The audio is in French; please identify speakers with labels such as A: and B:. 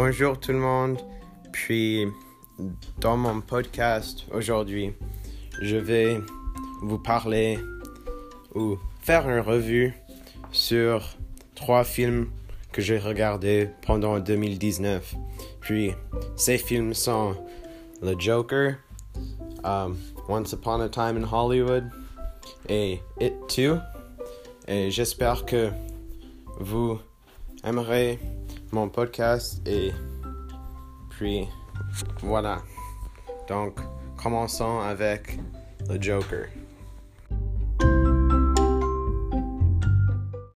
A: Bonjour tout le monde. Puis dans mon podcast aujourd'hui, je vais vous parler ou faire une revue sur trois films que j'ai regardés pendant 2019. Puis ces films sont The Joker, um, Once Upon a Time in Hollywood et It Too. Et j'espère que vous aimerez mon podcast et puis voilà. Donc, commençons avec le Joker.